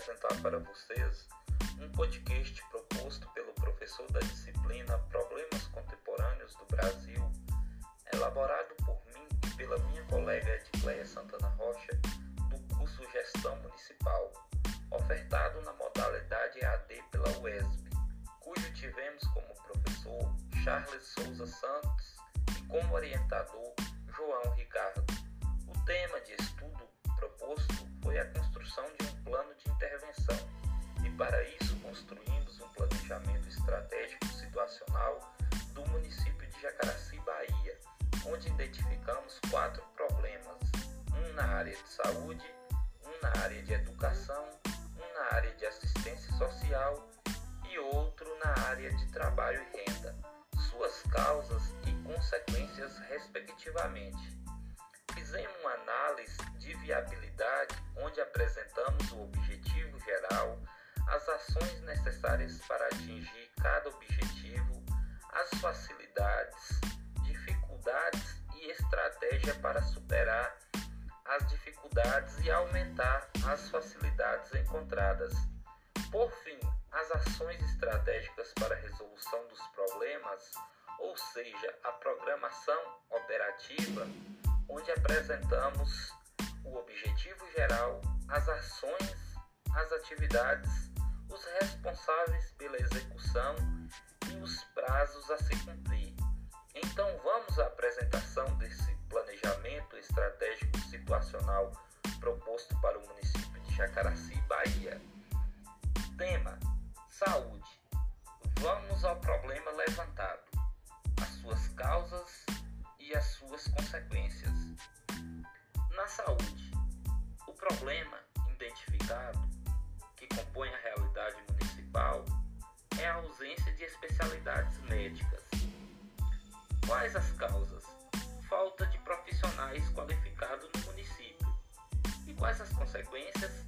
apresentar para vocês um podcast proposto pelo professor da disciplina Problemas Contemporâneos do Brasil, elaborado por mim e pela minha colega Edcleia Santana Rocha, do curso Gestão Municipal, ofertado na modalidade AD pela UESB, cujo tivemos como professor Charles Souza Santos e como orientador João Ricardo. O tema de estudo proposto foi a construção de um plano de intervenção. E, para isso, construímos um planejamento estratégico situacional do município de Jacaraci, Bahia, onde identificamos quatro problemas: um na área de saúde, um na área de educação, um na área de assistência social e outro na área de trabalho e renda, suas causas e consequências, respectivamente. Viabilidade onde apresentamos o objetivo geral, as ações necessárias para atingir cada objetivo, as facilidades, dificuldades e estratégia para superar as dificuldades e aumentar as facilidades encontradas. Por fim, as ações estratégicas para a resolução dos problemas, ou seja, a programação operativa onde apresentamos geral, as ações, as atividades, os responsáveis pela execução e os prazos a se cumprir. Então vamos à apresentação desse planejamento estratégico situacional proposto para o município de Jacaraci, Bahia. Tema: Saúde. Vamos ao problema levantado, as suas causas e as suas consequências. Na saúde, problema identificado que compõe a realidade municipal é a ausência de especialidades médicas. Quais as causas? Falta de profissionais qualificados no município. E quais as consequências?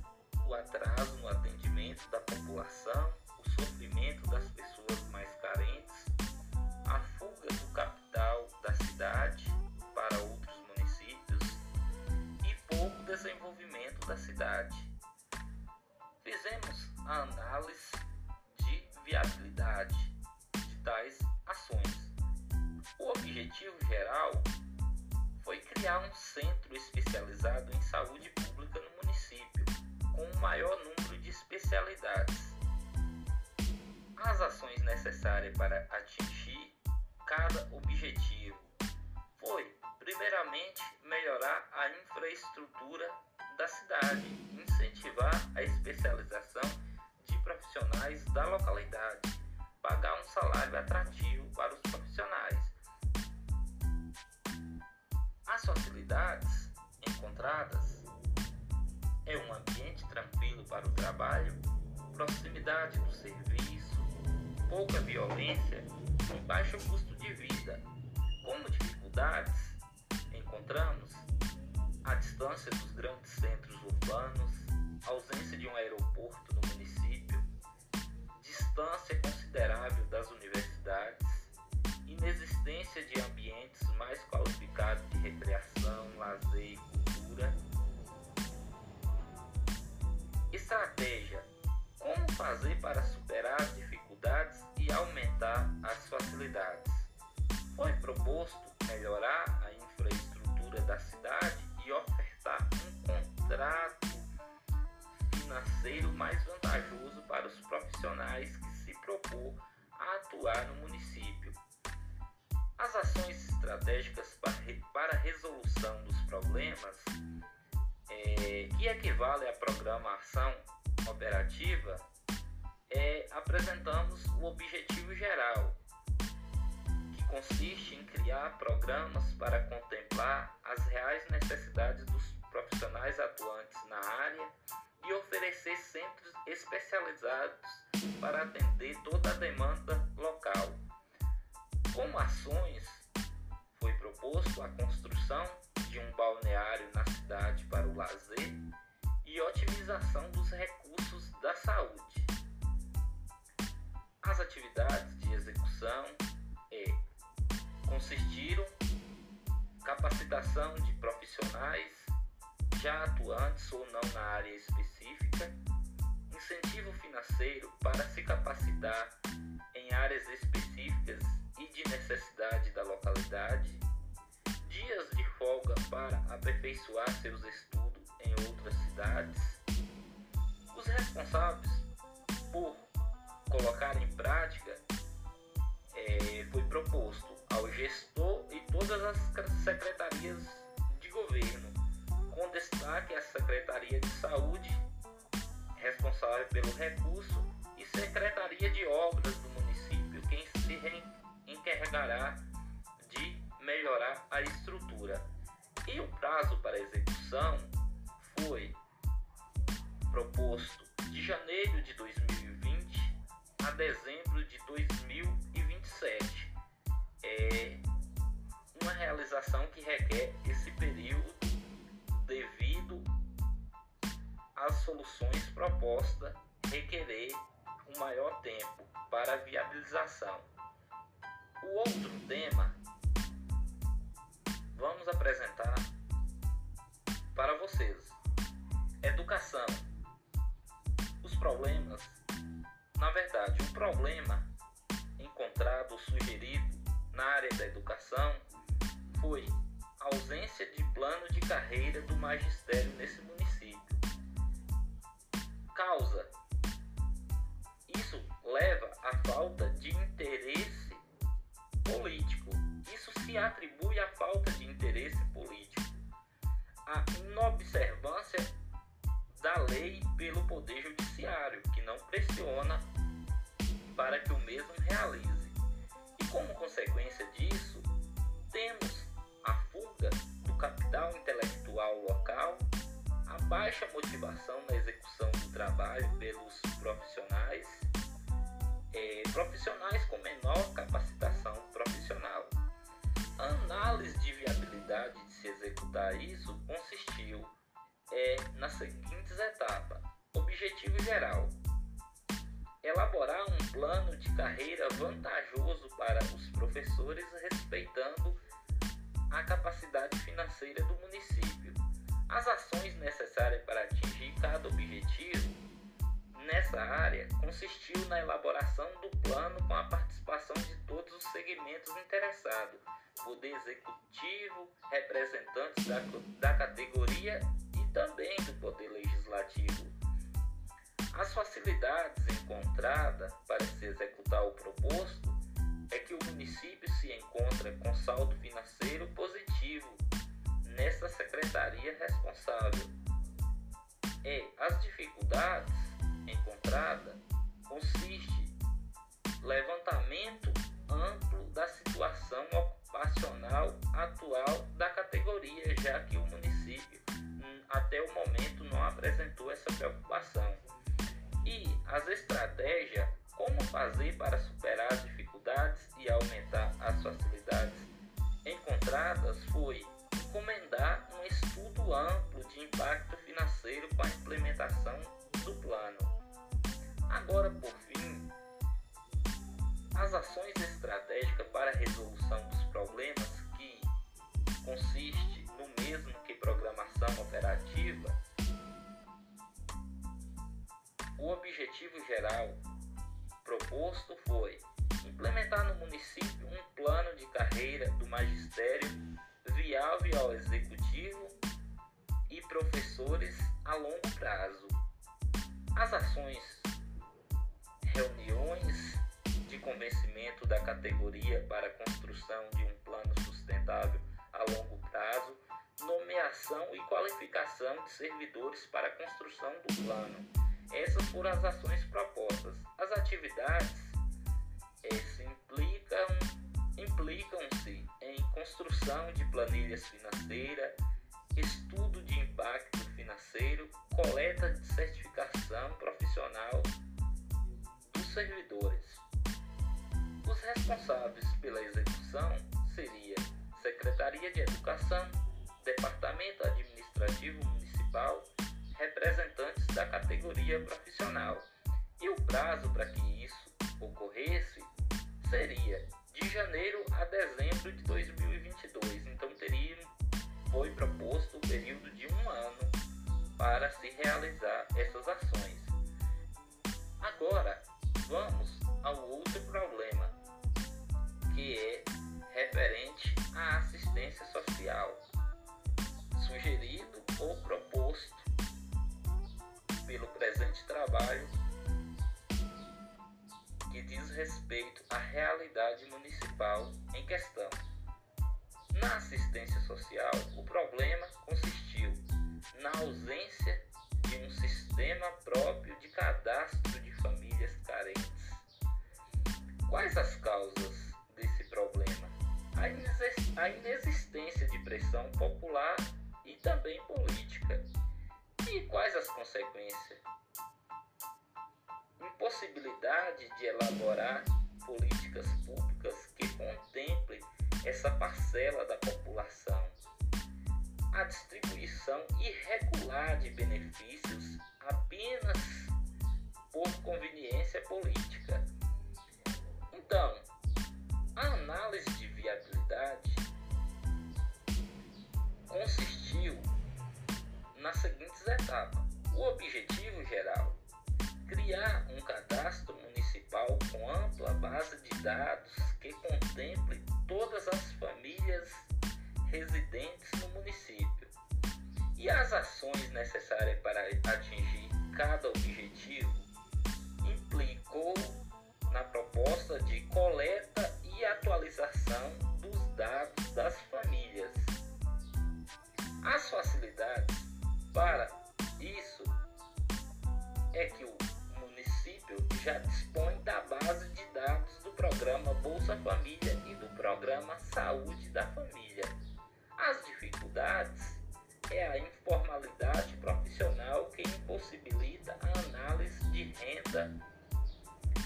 O atraso no atendimento da população, o sofrimento das pessoas mais carentes, da cidade. Fizemos a análise de viabilidade de tais ações. O objetivo geral foi criar um centro especializado em saúde pública no município, com o maior número de especialidades. As ações necessárias para atingir cada objetivo foi, primeiramente, melhorar a infraestrutura da cidade, incentivar a especialização de profissionais da localidade, pagar um salário atrativo para os profissionais. As facilidades encontradas é um ambiente tranquilo para o trabalho, proximidade do serviço, pouca violência e baixo custo de vida. Como dificuldades, encontramos a distância dos grandes centros urbanos, ausência de um aeroporto no município, distância considerável das universidades, inexistência de ambientes mais qualificados de recreação, lazer e cultura. Estratégia: como fazer para superar as dificuldades e aumentar as facilidades? Foi proposto melhorar a infraestrutura da cidade um contrato financeiro mais vantajoso para os profissionais que se propor a atuar no município. As ações estratégicas para a resolução dos problemas, é, que equivale à programação operativa, é, apresentamos o objetivo geral, que consiste em criar programas para contemplar as reais necessidades área e oferecer centros especializados para atender toda a demanda local. Como ações, foi proposto a construção de um balneário na cidade para o lazer e otimização dos recursos da saúde. As atividades de execução é, consistiram capacitação de profissionais já atuantes ou não na área específica, financeiro para se capacitar em áreas específicas e de necessidade da localidade, dias de folga para aperfeiçoar seus estudos em outras cidades. Os responsáveis por colocar em prática é, foi proposto ao gestor e todas as secretarias de governo, com destaque a Secretaria de Saúde, responsável pelo recurso, e Secretaria de Obras do município, quem se encarregará de melhorar a estrutura. E o prazo para execução foi proposto de janeiro de 2020 a dezembro propostas requerer um maior tempo para viabilização. O outro tema para que o mesmo realize. E como consequência disso, temos a fuga do capital intelectual local, a baixa motivação na execução do trabalho pelos profissionais, é, profissionais com menor capacitação profissional. A análise de viabilidade de se executar isso consistiu é, nas seguintes etapas. Objetivo geral: elaborar um plano de carreira vantajoso para os professores, respeitando a capacidade financeira do município. As ações necessárias para atingir cada objetivo nessa área consistiu na elaboração do plano com a participação de todos os segmentos interessados, poder executivo, representantes da, da categoria também do Poder Legislativo. As facilidades encontradas para se executar o proposto é que o município se encontra com saldo financeiro positivo nessa secretaria responsável. E as dificuldades encontradas consiste levantamento amplo da situação ocupacional atual da categoria, já que o município até o momento não apresentou essa preocupação. E as estratégias, como fazer para superar as dificuldades e aumentar as facilidades encontradas, foi encomendar um estudo amplo de impacto financeiro da categoria para a construção de um plano sustentável a longo prazo nomeação e qualificação de servidores para a construção do plano. Essas foram as ações propostas. As atividades implicam, implicam-se em construção de planilhas financeiras, estudo de impacto financeiro, coleta de certificação profissional dos servidores. Responsáveis pela execução seria Secretaria de Educação, Departamento Administrativo Municipal, representantes da categoria profissional. E o prazo para que isso ocorresse seria de janeiro a dezembro de 2022. Então teria foi proposto o um período de um ano para se realizar essas ações. Agora vamos ao outro problema que é referente à assistência social, sugerido ou proposto pelo presente trabalho que diz respeito à realidade municipal em questão. Na assistência social, o problema consistiu na ausência de um sistema próprio de cadastro de famílias carentes. Quais as causas a inexistência de pressão popular e também política. E quais as consequências? Impossibilidade de elaborar políticas públicas que contemplem essa parcela da população. A distribuição irregular de benefícios apenas por conveniência política. Então, a análise de viabilidade consistiu nas seguintes etapas. O objetivo geral: criar um cadastro municipal com ampla base de dados que contemple todas as famílias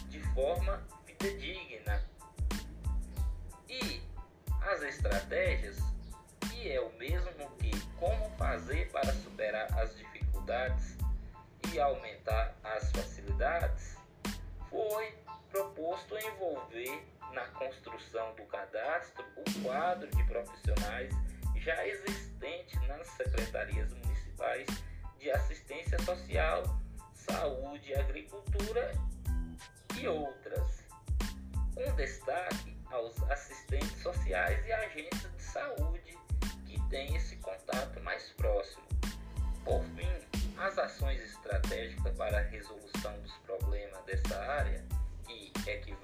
de forma fidedigna. E as estratégias, que é o mesmo que como fazer para superar as dificuldades e aumentar as facilidades, foi proposto envolver na construção do cadastro o quadro de profissionais já existente nas secretarias municipais de assistência social, saúde, agricultura e outras. Um destaque aos assistentes sociais e agentes de saúde que têm esse contato mais próximo. Por fim, as ações estratégicas para a resolução dos problemas dessa área, que equivale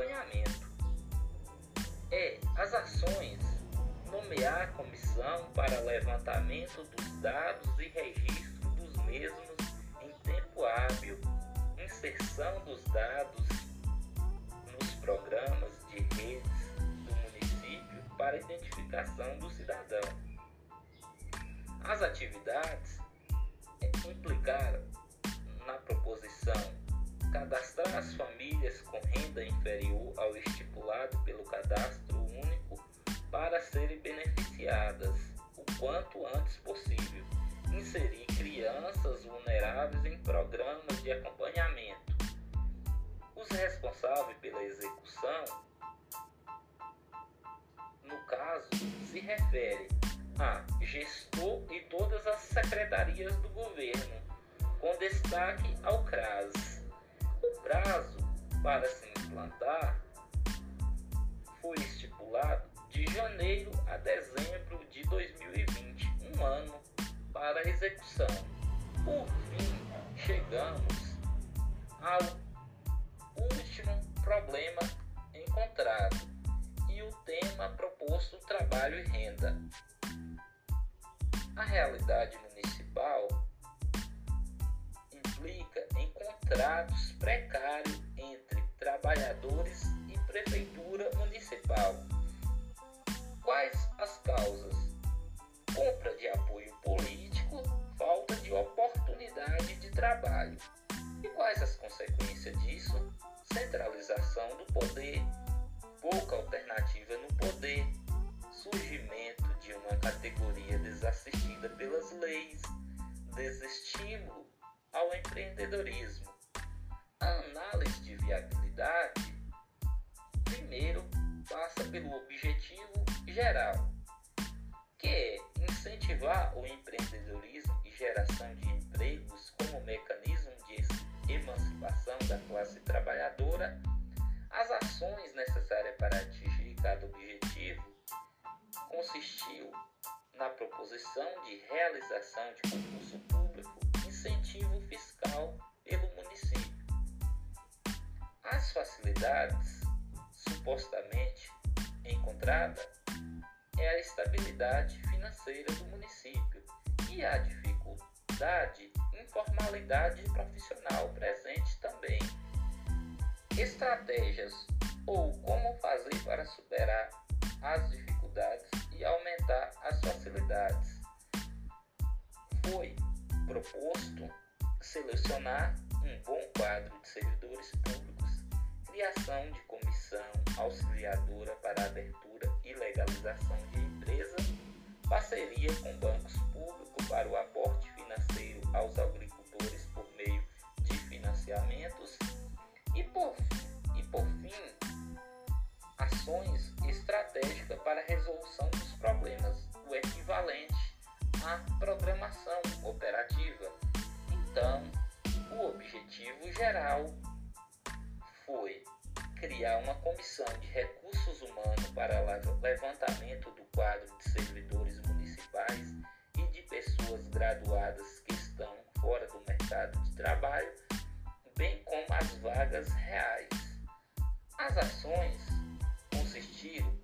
acompanhamento. É as ações nomear comissão para levantamento dos dados e registro dos mesmos em tempo hábil, inserção dos dados nos programas de redes do município para identificação do cidadão. As atividades implicaram na proposição cadastrar as famílias com renda inferior ao estipulado pelo cadastro único para serem beneficiadas o quanto antes possível, inserir crianças vulneráveis em programas de acompanhamento. Os responsáveis pela execução, no caso, se refere a gestor e todas as secretarias do governo, com destaque ao CRAS. Prazo para se implantar foi estipulado de janeiro a dezembro de 2020, um ano para execução. Por fim, chegamos ao último problema encontrado e o tema proposto trabalho e renda. A realidade municipal contratos precários entre trabalhadores e prefeitura municipal. Quais as causas? Compra de apoio político, falta de oportunidade de trabalho. E quais as consequências disso? Centralização do poder, pouca alternativa no poder, surgimento de uma categoria desassistida pelas leis, desestímulo ao empreendedorismo. A análise de viabilidade, primeiro, passa pelo objetivo geral, que é incentivar o empreendedorismo e geração de empregos como mecanismo de emancipação da classe trabalhadora, as ações necessárias para atingir cada objetivo consistiu na proposição de realização de concurso público, incentivo fiscal As facilidades supostamente encontradas é a estabilidade financeira do município e a dificuldade, informalidade profissional presente também. Estratégias ou como fazer para superar as dificuldades e aumentar as facilidades. Foi proposto selecionar um bom quadro de servidores públicos, criação de comissão auxiliadora para abertura e legalização de empresa, parceria com bancos públicos para o aporte financeiro aos agricultores por meio de financiamentos e por, e por fim, ações estratégicas para a resolução dos problemas, o equivalente à programação operativa. Então, o objetivo geral criar uma comissão de recursos humanos para levantamento do quadro de servidores municipais e de pessoas graduadas que estão fora do mercado de trabalho, bem como as vagas reais. As ações consistiram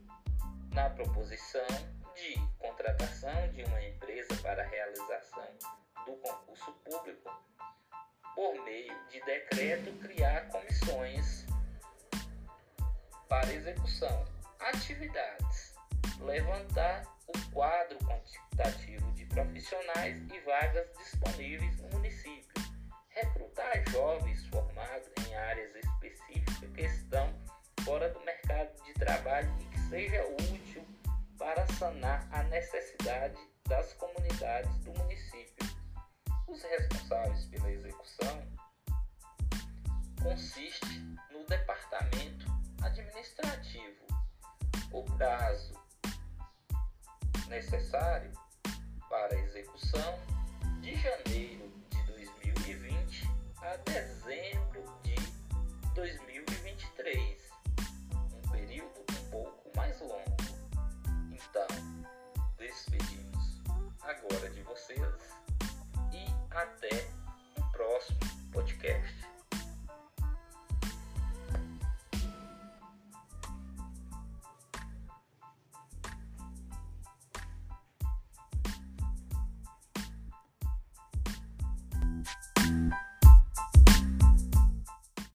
na proposição de contratação de uma empresa para a realização do concurso público, por meio de decreto criar comissões para execução. Atividades: levantar o quadro quantitativo de profissionais e vagas disponíveis no município, recrutar jovens formados em áreas específicas que estão fora do mercado de trabalho e que seja útil para sanar a necessidade das comunidades do município. Os responsáveis pela execução consiste no departamento administrativo. O prazo necessário para execução de janeiro